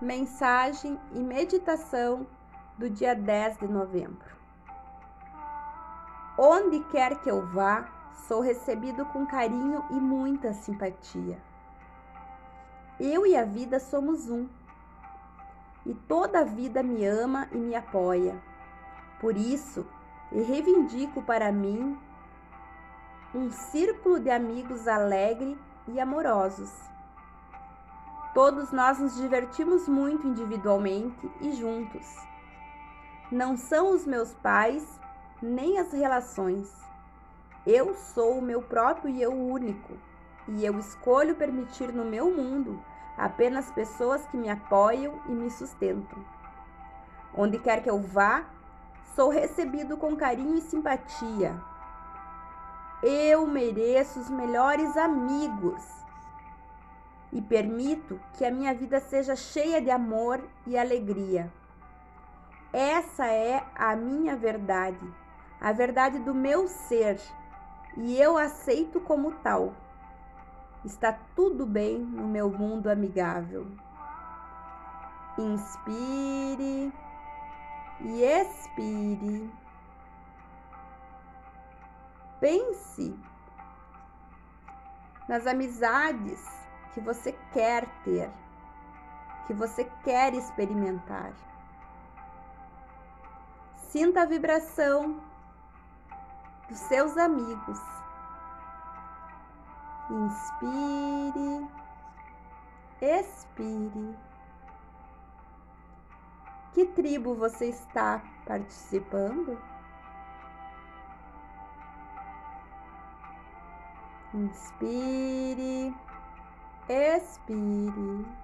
Mensagem e meditação do dia 10 de novembro. Onde quer que eu vá, sou recebido com carinho e muita simpatia. Eu e a vida somos um, e toda a vida me ama e me apoia. Por isso, reivindico para mim um círculo de amigos alegre e amorosos. Todos nós nos divertimos muito individualmente e juntos. Não são os meus pais nem as relações. Eu sou o meu próprio e eu único, e eu escolho permitir no meu mundo apenas pessoas que me apoiam e me sustentam. Onde quer que eu vá, sou recebido com carinho e simpatia. Eu mereço os melhores amigos e permito que a minha vida seja cheia de amor e alegria. Essa é a minha verdade, a verdade do meu ser, e eu aceito como tal. Está tudo bem no meu mundo amigável. Inspire e expire. Pense nas amizades que você quer ter, que você quer experimentar. Sinta a vibração dos seus amigos. Inspire, expire. Que tribo você está participando? Inspire, expire.